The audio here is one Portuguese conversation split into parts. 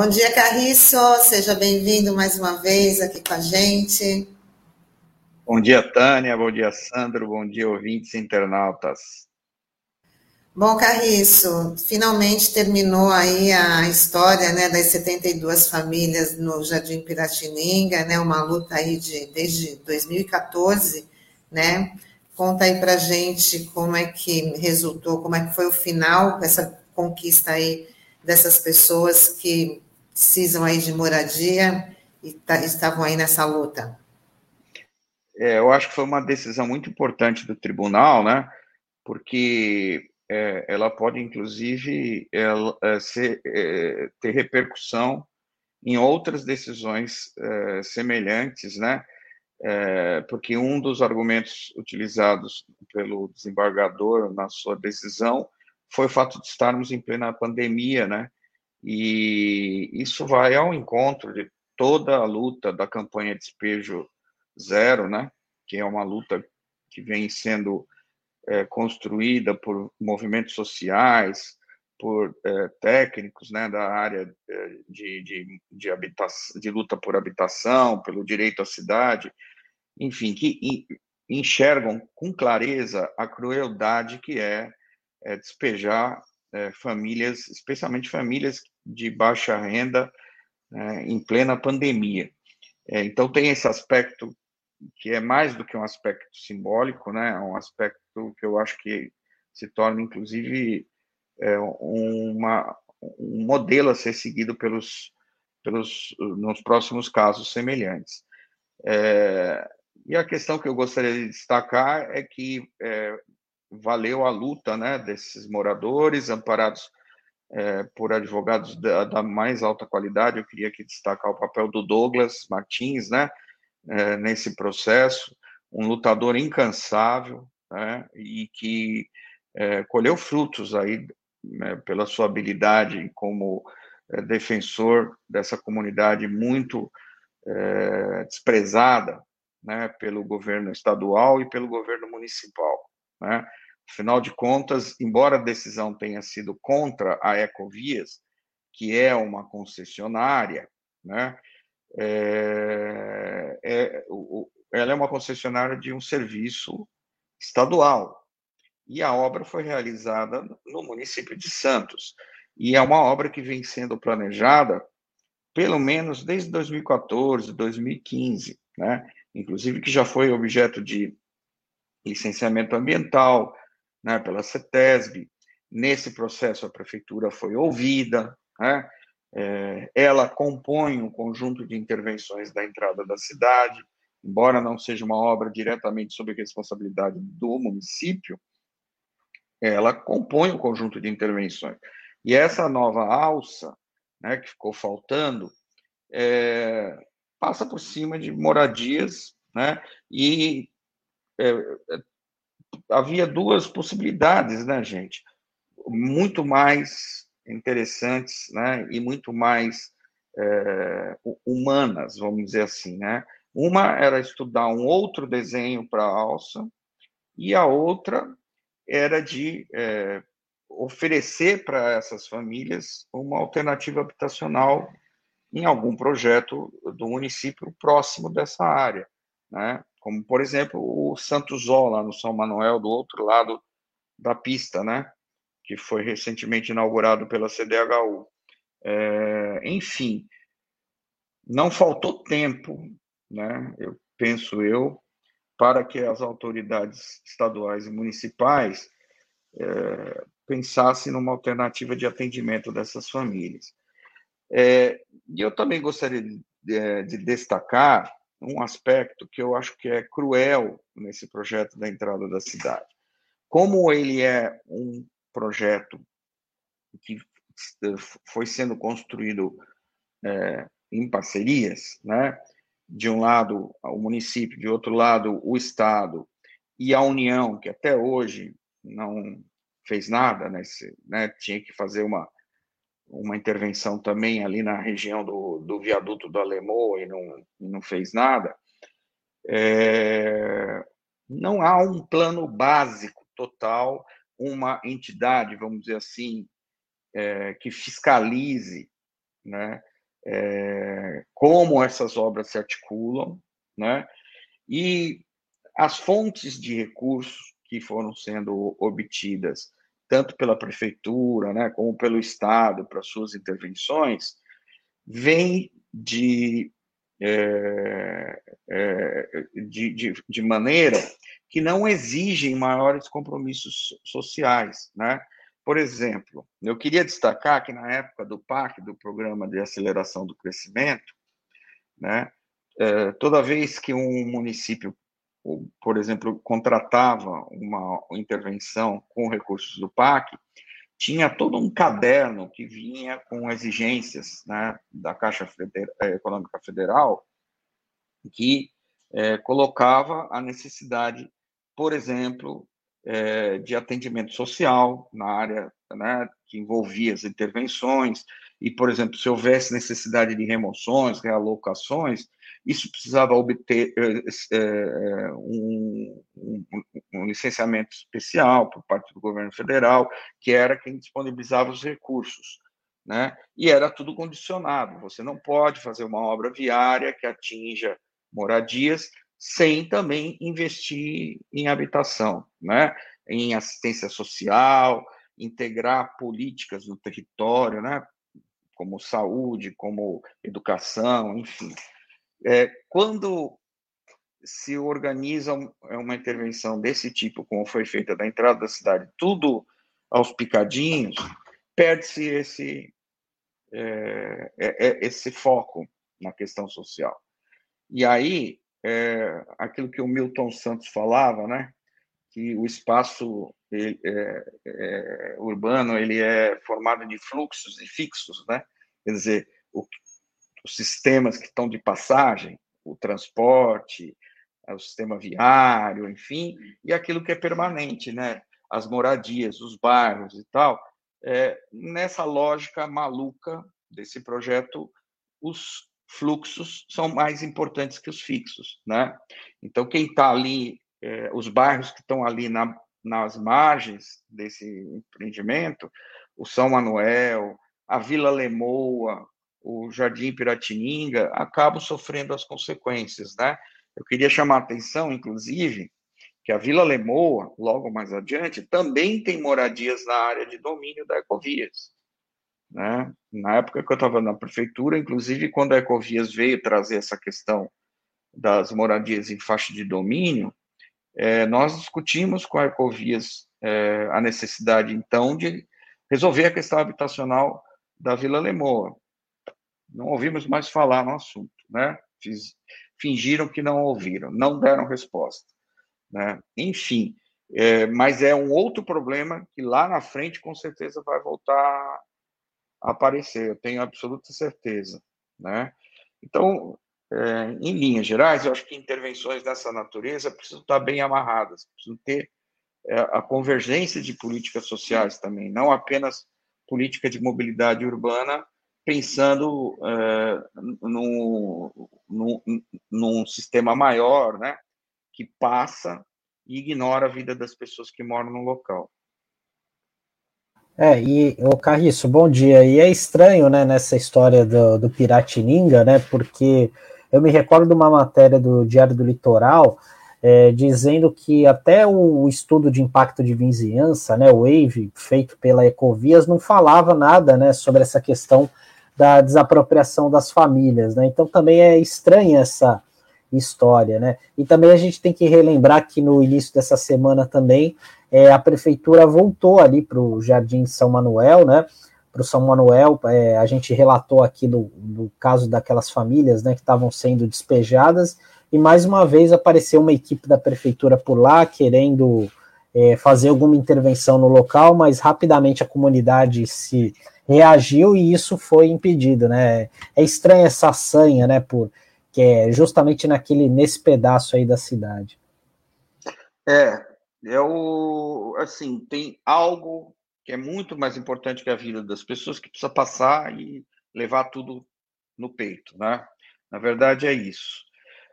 Bom dia, Carriço. Seja bem-vindo mais uma vez aqui com a gente. Bom dia, Tânia. Bom dia, Sandro. Bom dia, ouvintes internautas. Bom, Carriço, finalmente terminou aí a história né, das 72 famílias no Jardim Piratininga, né, uma luta aí de, desde 2014, né? Conta aí pra gente como é que resultou, como é que foi o final, essa conquista aí dessas pessoas que precisam aí de moradia e tá, estavam aí nessa luta. É, eu acho que foi uma decisão muito importante do tribunal, né? Porque é, ela pode, inclusive, ela, é, ser, é, ter repercussão em outras decisões é, semelhantes, né? É, porque um dos argumentos utilizados pelo desembargador na sua decisão foi o fato de estarmos em plena pandemia, né? E isso vai ao encontro de toda a luta da campanha Despejo Zero, né? Que é uma luta que vem sendo é, construída por movimentos sociais, por é, técnicos né, da área é, de, de, de, habitação, de luta por habitação, pelo direito à cidade, enfim, que enxergam com clareza a crueldade que é, é despejar é, famílias, especialmente famílias de baixa renda, né, em plena pandemia. É, então, tem esse aspecto que é mais do que um aspecto simbólico, né? É um aspecto que eu acho que se torna, inclusive, é, uma, um modelo a ser seguido pelos, pelos nos próximos casos semelhantes. É, e a questão que eu gostaria de destacar é que é, valeu a luta né, desses moradores, amparados é, por advogados da, da, mais alta qualidade. Eu queria aqui destacar o papel do Douglas Martins, né, é, nesse processo, um lutador incansável, né, e que é, colheu frutos aí né, pela sua habilidade como é, defensor dessa comunidade muito é, desprezada né, pelo governo estadual e pelo governo municipal. Né? Afinal de contas, embora a decisão tenha sido contra a Ecovias, que é uma concessionária, né, é, é, o, ela é uma concessionária de um serviço estadual. E a obra foi realizada no município de Santos. E é uma obra que vem sendo planejada pelo menos desde 2014, 2015, né? Inclusive que já foi objeto de licenciamento ambiental, né, pela CETESB. Nesse processo a prefeitura foi ouvida, né? É, ela compõe um conjunto de intervenções da entrada da cidade, embora não seja uma obra diretamente sob responsabilidade do município, ela compõe um conjunto de intervenções. E essa nova alça, né, que ficou faltando, é, passa por cima de moradias, né, e é, havia duas possibilidades, né, gente? Muito mais interessantes, né, e muito mais é, humanas, vamos dizer assim, né? Uma era estudar um outro desenho para a alça, e a outra era de é, oferecer para essas famílias uma alternativa habitacional em algum projeto do município próximo dessa área, né? Como, por exemplo, o Santo Zó, lá no São Manuel, do outro lado da pista, né? Que foi recentemente inaugurado pela CDHU. É, enfim, não faltou tempo né, eu penso eu, para que as autoridades estaduais e municipais é, pensassem numa alternativa de atendimento dessas famílias. É, e eu também gostaria de, de, de destacar um aspecto que eu acho que é cruel nesse projeto da entrada da cidade. Como ele é um projeto que foi sendo construído é, em parcerias, né? de um lado o município, de outro lado o Estado, e a União, que até hoje não fez nada, né, se, né tinha que fazer uma, uma intervenção também ali na região do, do viaduto do Alemão e não, não fez nada, é, não há um plano básico total, uma entidade, vamos dizer assim, é, que fiscalize né? É, como essas obras se articulam, né? E as fontes de recursos que foram sendo obtidas, tanto pela prefeitura, né, como pelo Estado, para suas intervenções, vêm de, é, é, de, de, de, maneira que não exigem maiores compromissos sociais, né? Por exemplo, eu queria destacar que na época do PAC, do Programa de Aceleração do Crescimento, né, é, toda vez que um município por exemplo, contratava uma intervenção com recursos do PAC, tinha todo um caderno que vinha com exigências né, da Caixa eh, Econômica Federal, que é, colocava a necessidade, por exemplo, é, de atendimento social na área né, que envolvia as intervenções, e, por exemplo, se houvesse necessidade de remoções, realocações, isso precisava obter é, um, um, um, licenciamento especial por parte do governo federal, que era quem disponibilizava os recursos. Né? E era tudo condicionado. Você não pode fazer uma obra viária que atinja moradias sem também investir em habitação, né? em assistência social, integrar políticas no território, né? Como saúde, como educação, enfim. É, quando se organiza é uma intervenção desse tipo, como foi feita da entrada da cidade, tudo aos picadinhos, perde-se esse, é, é, é esse foco na questão social. E aí, é, aquilo que o Milton Santos falava, né, que o espaço ele, é, é, urbano ele é formado de fluxos e fixos, né? Quer dizer, o, os sistemas que estão de passagem, o transporte, o sistema viário, enfim, e aquilo que é permanente, né? As moradias, os bairros e tal. É, nessa lógica maluca desse projeto, os fluxos são mais importantes que os fixos, né? Então, quem está ali, é, os bairros que estão ali na, nas margens desse empreendimento, o São Manuel, a Vila Lemoa, o Jardim Piratininga, acabam sofrendo as consequências, né? Eu queria chamar a atenção, inclusive, que a Vila Lemoa, logo mais adiante, também tem moradias na área de domínio da Ecovias. Né? Na época que eu estava na prefeitura, inclusive quando a Ecovias veio trazer essa questão das moradias em faixa de domínio, é, nós discutimos com a Ecovias é, a necessidade, então, de resolver a questão habitacional da Vila Lemoa. Não ouvimos mais falar no assunto, né? Fiz, fingiram que não ouviram, não deram resposta, né? Enfim, é, mas é um outro problema que lá na frente com certeza vai voltar a aparecer, eu tenho absoluta certeza, né? Então, em linhas gerais, eu acho que intervenções dessa natureza precisam estar bem amarradas, precisam ter é, a convergência de políticas sociais também, não apenas política de mobilidade urbana, pensando é, num, num, num sistema maior, né, que passa e ignora a vida das pessoas que moram no local. É, e o Carriço, bom dia. E é estranho, né, nessa história do, do Piratininga, né, porque eu me recordo de uma matéria do Diário do Litoral é, dizendo que até o estudo de impacto de vizinhança, né, o WAVE, feito pela Ecovias, não falava nada né, sobre essa questão da desapropriação das famílias. Né? Então também é estranha essa história. Né? E também a gente tem que relembrar que no início dessa semana também é, a prefeitura voltou ali para o Jardim São Manuel, né? Para o São Manuel, é, a gente relatou aqui no caso daquelas famílias né, que estavam sendo despejadas, e mais uma vez apareceu uma equipe da prefeitura por lá querendo é, fazer alguma intervenção no local, mas rapidamente a comunidade se reagiu e isso foi impedido, né? É estranha essa sanha, né? Por que é justamente naquele nesse pedaço aí da cidade. É, é o assim tem algo que é muito mais importante que a vida das pessoas que precisa passar e levar tudo no peito, né? Na verdade é isso.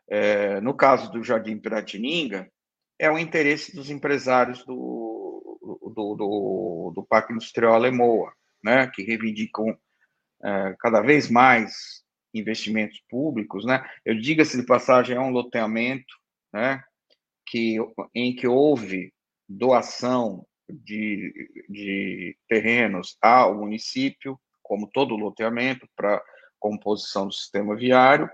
É, no caso do Jardim Piratininga, é o interesse dos empresários do, do, do, do Parque Industrial Alemoa, né, que reivindicam é, cada vez mais investimentos públicos, né? Eu diga-se de passagem, é um loteamento, né? Que, em que houve doação de, de terrenos ao município, como todo loteamento, para composição do sistema viário,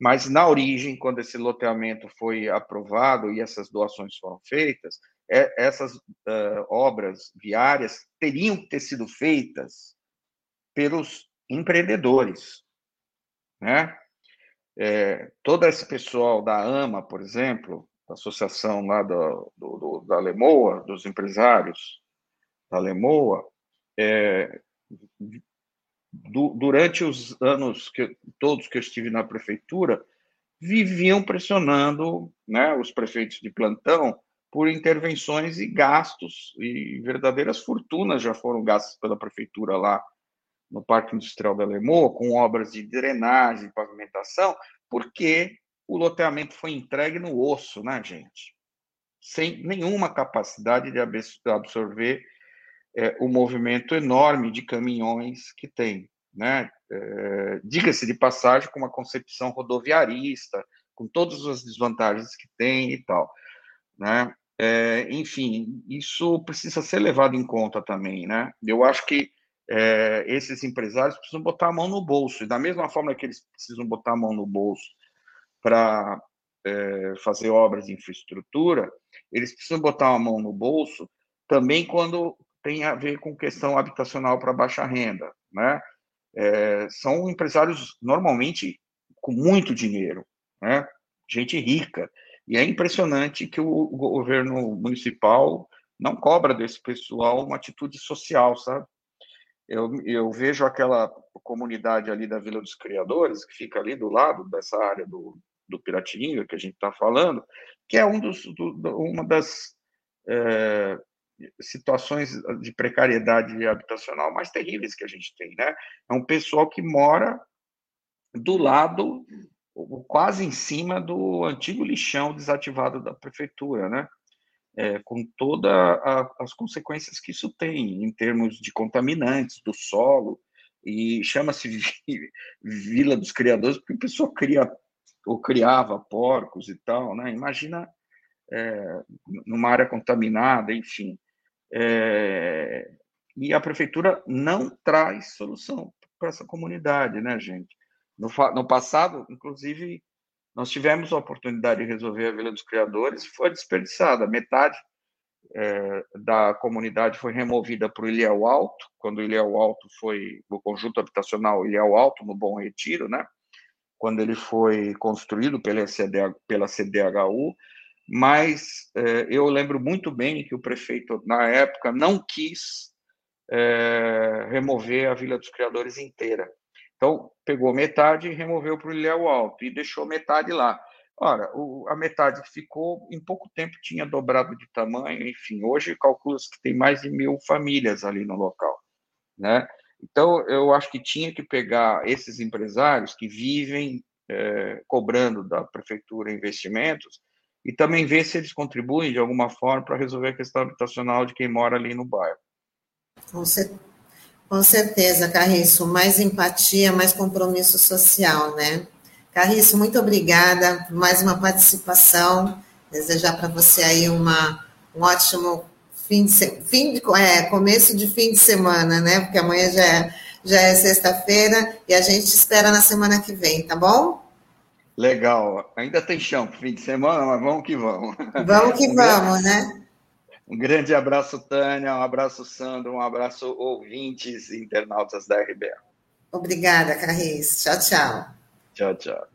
mas na origem, quando esse loteamento foi aprovado e essas doações foram feitas, é, essas uh, obras viárias teriam que ter sido feitas pelos empreendedores, né? É, todo esse pessoal da AMA, por exemplo, associação lá do, do, do, da Lemoa, dos empresários da Lemoa, é, durante os anos que todos que eu estive na prefeitura, viviam pressionando né, os prefeitos de plantão por intervenções e gastos, e verdadeiras fortunas já foram gastas pela prefeitura lá no Parque Industrial da Lemoa, com obras de drenagem, pavimentação, porque o loteamento foi entregue no osso, né, gente? Sem nenhuma capacidade de absorver é, o movimento enorme de caminhões que tem, né? É, Diga-se de passagem, com uma concepção rodoviarista, com todas as desvantagens que tem e tal, né? É, enfim, isso precisa ser levado em conta também, né? Eu acho que esses empresários precisam botar a mão no bolso, e da mesma forma que eles precisam botar a mão no bolso para é, fazer obras de infraestrutura, eles precisam botar a mão no bolso também quando tem a ver com questão habitacional para baixa renda, né? É, são empresários normalmente com muito dinheiro, né? Gente rica. E é impressionante que o governo municipal não cobra desse pessoal uma atitude social, sabe? Eu, eu vejo aquela comunidade ali da Vila dos Criadores, que fica ali do lado dessa área do, do Piratininga que a gente está falando, que é um dos, do, uma das é, situações de precariedade habitacional mais terríveis que a gente tem, né? É um pessoal que mora do lado, quase em cima do antigo lixão desativado da prefeitura, né? É, com todas as consequências que isso tem em termos de contaminantes do solo, e chama-se Vila dos Criadores porque o pessoal cria ou criava porcos e tal, né? Imagina é, numa área contaminada, enfim. É, e a prefeitura não traz solução para essa comunidade, né, gente? No, no, passado, inclusive, nós tivemos a oportunidade de resolver a Vila dos Criadores foi desperdiçada. Metade é, da comunidade foi removida para o Ilhéu Alto, quando o Ilhéu Alto foi, o conjunto habitacional Ilhéu Alto, no Bom Retiro, né? Quando ele foi construído pela, pela CDHU, mas é, eu lembro muito bem que o prefeito, na época, não quis é, remover a Vila dos Criadores inteira. Então, pegou metade e removeu para o Ilhéu Alto e deixou metade lá. Ora, o, a metade que ficou, em pouco tempo, tinha dobrado de tamanho, enfim, hoje calcula-se que tem mais de mil famílias ali no local, né? Então, eu acho que tinha que pegar esses empresários que vivem é, cobrando da prefeitura investimentos e também ver se eles contribuem de alguma forma para resolver a questão habitacional de quem mora ali no bairro. Com, cer com certeza, Carriço. Mais empatia, mais compromisso social, né? Carriço, muito obrigada por mais uma participação. Desejar para você aí uma, um ótimo fim de, fim de é, começo de fim de semana, né? Porque amanhã já é, já é sexta-feira e a gente espera na semana que vem, tá bom? Legal. Ainda tem chão para fim de semana, mas vamos que vamos. Vamos que um vamos, grande, né? Um grande abraço, Tânia, um abraço, Sandro, um abraço, ouvintes e internautas da RBA. Obrigada, Carris. Tchau, tchau. Tchau, tchau.